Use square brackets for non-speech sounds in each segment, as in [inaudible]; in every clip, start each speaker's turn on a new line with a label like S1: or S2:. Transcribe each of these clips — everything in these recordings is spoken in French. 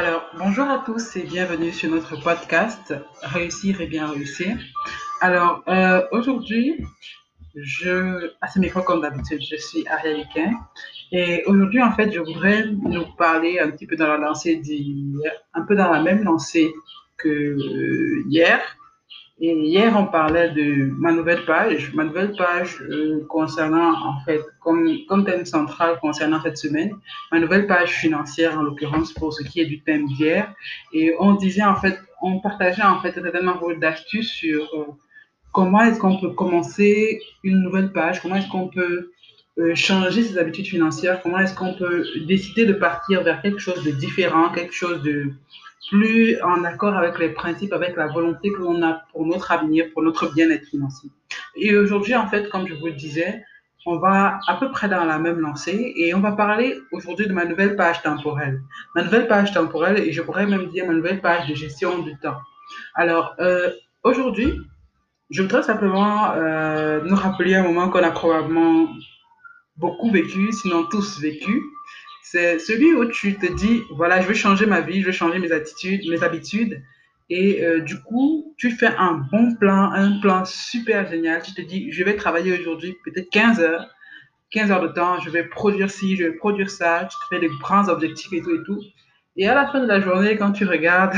S1: Alors, bonjour à tous et bienvenue sur notre podcast Réussir et bien réussir. Alors, euh, aujourd'hui, je, à ce micro comme d'habitude, je suis Ariel et aujourd'hui, en fait, je voudrais nous parler un petit peu dans la lancée d'hier, un peu dans la même lancée que hier, et hier, on parlait de ma nouvelle page, ma nouvelle page euh, concernant, en fait, comme, comme thème central concernant cette semaine, ma nouvelle page financière, en l'occurrence, pour ce qui est du thème d'hier. Et on disait, en fait, on partageait, en fait, un certain nombre d'astuces sur euh, comment est-ce qu'on peut commencer une nouvelle page, comment est-ce qu'on peut euh, changer ses habitudes financières, comment est-ce qu'on peut décider de partir vers quelque chose de différent, quelque chose de plus en accord avec les principes, avec la volonté que l'on a pour notre avenir, pour notre bien-être financier. Et aujourd'hui, en fait, comme je vous le disais, on va à peu près dans la même lancée et on va parler aujourd'hui de ma nouvelle page temporelle. Ma nouvelle page temporelle et je pourrais même dire ma nouvelle page de gestion du temps. Alors, euh, aujourd'hui, je voudrais simplement euh, nous rappeler un moment qu'on a probablement beaucoup vécu, sinon tous vécu. C'est celui où tu te dis, voilà, je veux changer ma vie, je veux changer mes attitudes, mes habitudes. Et euh, du coup, tu fais un bon plan, un plan super génial. Tu te dis, je vais travailler aujourd'hui peut-être 15 heures, 15 heures de temps, je vais produire ci, je vais produire ça. Tu te fais des grands objectifs et tout et tout. Et à la fin de la journée, quand tu regardes,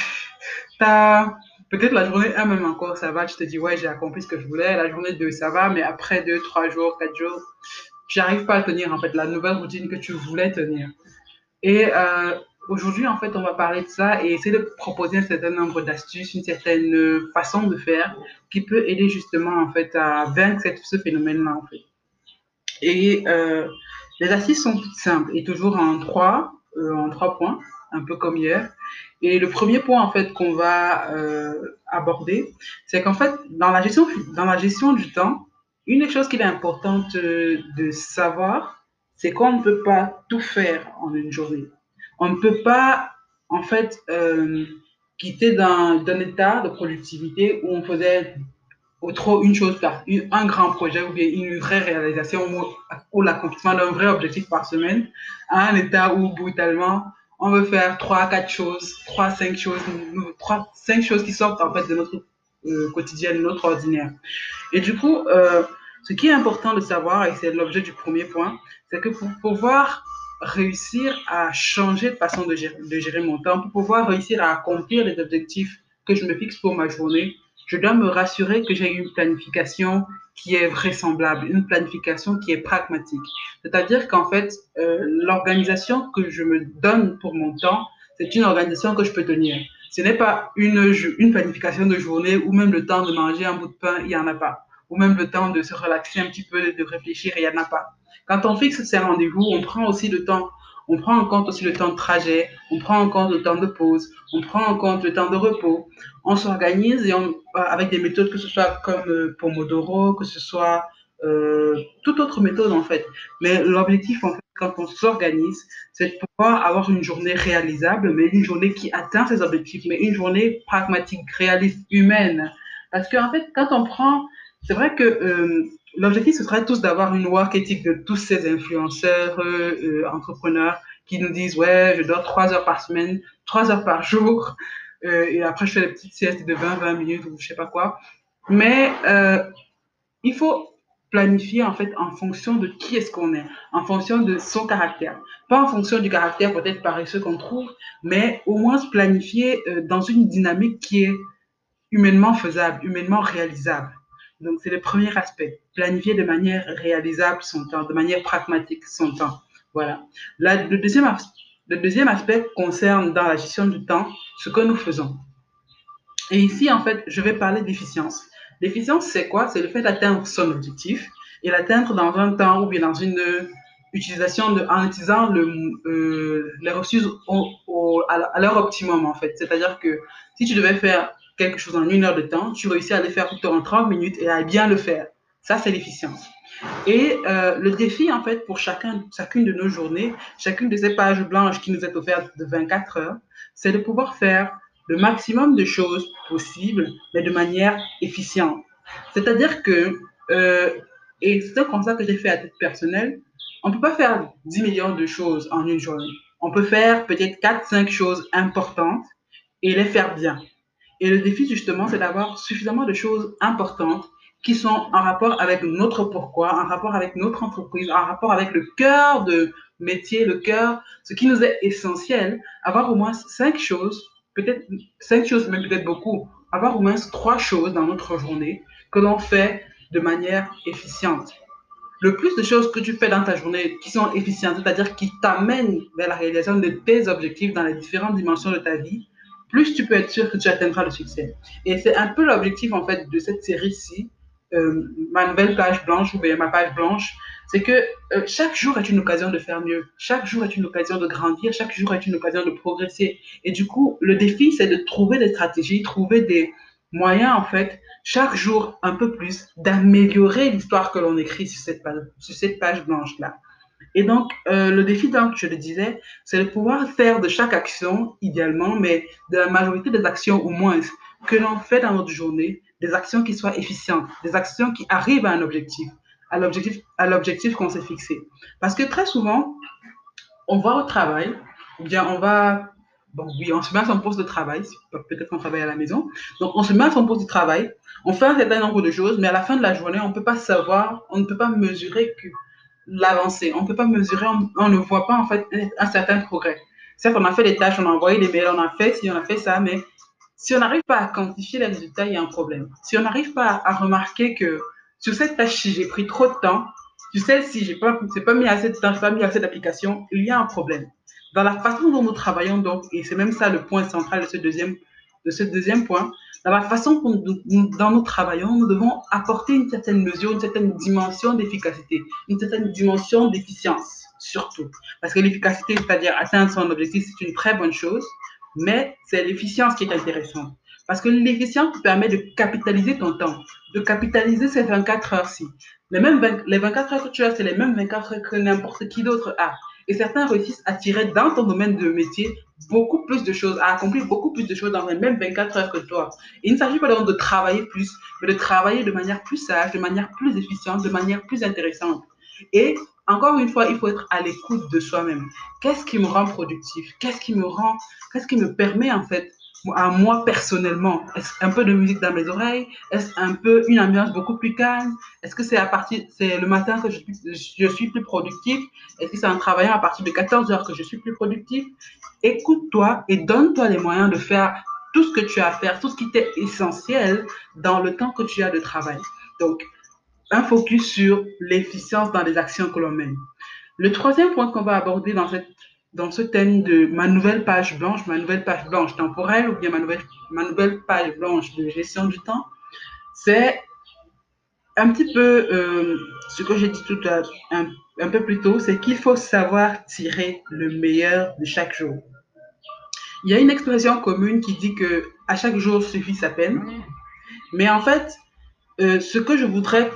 S1: [laughs] as peut-être la journée 1 même encore, ça va. Tu te dis, ouais, j'ai accompli ce que je voulais. La journée 2, ça va. Mais après 2, 3 jours, 4 jours, j'arrive pas à tenir en fait la nouvelle routine que tu voulais tenir. Et euh, aujourd'hui, en fait, on va parler de ça et essayer de proposer un certain nombre d'astuces, une certaine façon de faire qui peut aider justement en fait à vaincre ce phénomène-là en fait. Et euh, les astuces sont toutes simples et toujours en trois, euh, en trois points, un peu comme hier. Et le premier point en fait qu'on va aborder, c'est qu'en fait dans la gestion dans la gestion du temps, une des choses qu'il est importante euh, de savoir, c'est qu'on ne peut pas tout faire en une journée. On ne peut pas, en fait, euh, quitter d'un état de productivité où on faisait trop une chose par un grand projet ou bien une vraie réalisation ou, l'accomplissement d'un vrai objectif par semaine à un état où brutalement on veut faire trois, quatre choses, trois, cinq choses, trois, cinq choses qui sortent en fait de notre euh, quotidien, de notre ordinaire. Et du coup, euh, ce qui est important de savoir, et c'est l'objet du premier point, c'est que pour pouvoir réussir à changer de façon de gérer, mon temps, pour pouvoir réussir à accomplir les objectifs que je me fixe pour ma journée, je dois me rassurer que j'ai une planification qui est vraisemblable, une planification qui est pragmatique. C'est-à-dire qu'en fait, euh, l'organisation que je me donne pour mon temps, c'est une organisation que je peux tenir. Ce n'est pas une, planification de journée ou même le temps de manger un bout de pain, il n'y en a pas ou même le temps de se relaxer un petit peu, de réfléchir, il n'y en a pas. Quand on fixe ces rendez-vous, on prend aussi le temps, on prend en compte aussi le temps de trajet, on prend en compte le temps de pause, on prend en compte le temps de repos. On s'organise et on, euh, avec des méthodes que ce soit comme euh, Pomodoro, que ce soit euh, toute autre méthode en fait. Mais l'objectif en fait, quand on s'organise, c'est de pouvoir avoir une journée réalisable, mais une journée qui atteint ses objectifs, mais une journée pragmatique, réaliste, humaine. Parce qu'en fait, quand on prend c'est vrai que euh, l'objectif, ce serait tous d'avoir une work ethic de tous ces influenceurs, euh, entrepreneurs qui nous disent, ouais, je dors trois heures par semaine, trois heures par jour, [laughs] et après je fais des petites siestes de 20-20 minutes ou je sais pas quoi. Mais il faut planifier en fait en fonction de qui est-ce qu'on est, en fonction de son caractère. Pas en fonction du caractère peut-être paresseux qu'on trouve, mais au moins se planifier dans une dynamique qui est humainement faisable, humainement réalisable. Donc, c'est le premier aspect. Planifier de manière réalisable son temps, de manière pragmatique son temps. Voilà. le, deuxième, le deuxième aspect concerne dans la gestion du temps ce que nous faisons. Et ici, en fait, je vais parler d'efficience. L'efficience, c'est quoi? C'est le fait d'atteindre son objectif et l'atteindre dans un temps ou bien dans une utilisation de, en utilisant le, euh, les ressources à leur optimum, en fait. C'est-à-dire que si tu devais faire quelque chose en une heure de temps, tu réussis à le faire tout en 30 minutes et à bien le faire. Ça, c'est l'efficience. Et euh, le défi, en fait, pour chacun, chacune de nos journées, chacune de ces pages blanches qui nous est offerte de 24 heures, c'est de pouvoir faire le maximum de choses possibles, mais de manière efficiente. C'est-à-dire que, euh, et c'est un constat que j'ai fait à titre personnel, on ne peut pas faire 10 millions de choses en une journée. On peut faire peut-être 4-5 choses importantes et les faire bien. Et le défi, justement, c'est d'avoir suffisamment de choses importantes qui sont en rapport avec notre pourquoi, en rapport avec notre entreprise, en rapport avec le cœur de métier, le cœur, ce qui nous est essentiel, avoir au moins cinq choses, peut-être cinq choses, même peut-être beaucoup, avoir au moins trois choses dans notre journée que l'on fait de manière efficiente. Le plus de choses que tu fais dans ta journée qui sont efficientes, c'est-à-dire qui t'amènent vers la réalisation de tes objectifs dans les différentes dimensions de ta vie, plus tu peux être sûr que tu atteindras le succès. Et c'est un peu l'objectif en fait de cette série-ci, euh, ma nouvelle page blanche ou bien ma page blanche, c'est que euh, chaque jour est une occasion de faire mieux, chaque jour est une occasion de grandir, chaque jour est une occasion de progresser. Et du coup, le défi, c'est de trouver des stratégies, trouver des moyens, en fait, chaque jour un peu plus, d'améliorer l'histoire que l'on écrit sur cette page, blanche-là. Et donc, euh, le défi, donc, je le disais, c'est de pouvoir faire de chaque action, idéalement, mais de la majorité des actions au moins, que l'on fait dans notre journée, des actions qui soient efficientes, des actions qui arrivent à un objectif, à l'objectif, qu'on s'est fixé. Parce que très souvent, on va au travail, ou bien on va, bon oui, on se met à son poste de travail, peut-être qu'on travaille à la maison, donc on se met à son poste de travail, on fait un certain nombre de choses, mais à la fin de la journée, on ne peut pas savoir, on ne peut pas mesurer l'avancée, on ne peut pas mesurer, on, ne voit pas en fait un, certain progrès. Certes, on a fait des tâches, on a envoyé des mails, on a fait si on a fait ça, mais si on n'arrive pas à quantifier les résultats, il y a un problème. Si on n'arrive pas à remarquer que sur cette tâche-ci, j'ai pris trop de temps, sur celle-ci, j'ai pas, pas mis assez de temps, pas mis assez d'application, il y a un problème. Dans la façon dont nous travaillons, donc, et c'est même ça le point central de ce deuxième, de ce deuxième point, dans la façon dont nous travaillons, nous devons apporter une certaine mesure, une certaine dimension d'efficacité, une certaine dimension d'efficience, surtout. Parce que l'efficacité, c'est-à-dire atteindre son objectif, c'est une très bonne chose, mais c'est l'efficience qui est intéressante. Parce que l'efficience permet de capitaliser ton temps, de capitaliser ces 24 heures-ci. Les, mêmes les 24 heures que tu as, c'est les mêmes 24 heures que n'importe qui d'autre a. Et certains réussissent à tirer dans ton domaine de métier beaucoup plus de choses, à accomplir beaucoup plus de choses dans les mêmes 24 heures que toi. il ne s'agit pas de travailler plus, mais de travailler de manière plus sage, de manière plus efficiente, de manière plus intéressante. Et encore une fois, il faut être à l'écoute de soi-même. Qu'est-ce qui me rend productif? Qu'est-ce qui me rend, qu'est-ce qui me permet en fait à moi personnellement? Est-ce un peu de musique dans mes oreilles? Est-ce un peu une ambiance beaucoup plus calme? Est-ce que c'est à partir, c'est le matin que je, je suis plus productif? Est-ce que c'est en travaillant à partir de 14 heures que je suis plus productif? Écoute-toi et donne-toi les moyens de faire tout ce que tu as à faire, tout ce qui t'est essentiel dans le temps que tu as de travail. Donc, un focus sur l'efficience dans les actions que l'on mène. Le troisième point qu'on va aborder dans, cette, dans ce thème de ma nouvelle page blanche, ma nouvelle page blanche temporelle ou bien ma nouvelle, ma nouvelle page blanche de gestion du temps, c'est un petit peu euh, ce que j'ai dit tout à un, un peu plus tôt, c'est qu'il faut savoir tirer le meilleur de chaque jour. Il y a une expression commune qui dit que à chaque jour suffit sa peine, mais en fait, euh, ce que je voudrais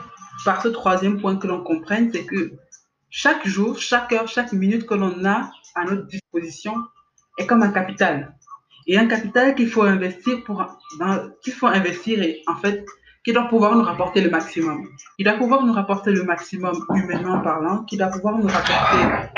S1: par ce troisième point que l'on comprenne, c'est que chaque jour, chaque heure, chaque minute que l'on a à notre disposition est comme un capital. Et un capital qu'il faut investir pour, qu'il faut investir et en fait, qui doit pouvoir nous rapporter le maximum. Il doit pouvoir nous rapporter le maximum humainement parlant, qui doit pouvoir nous rapporter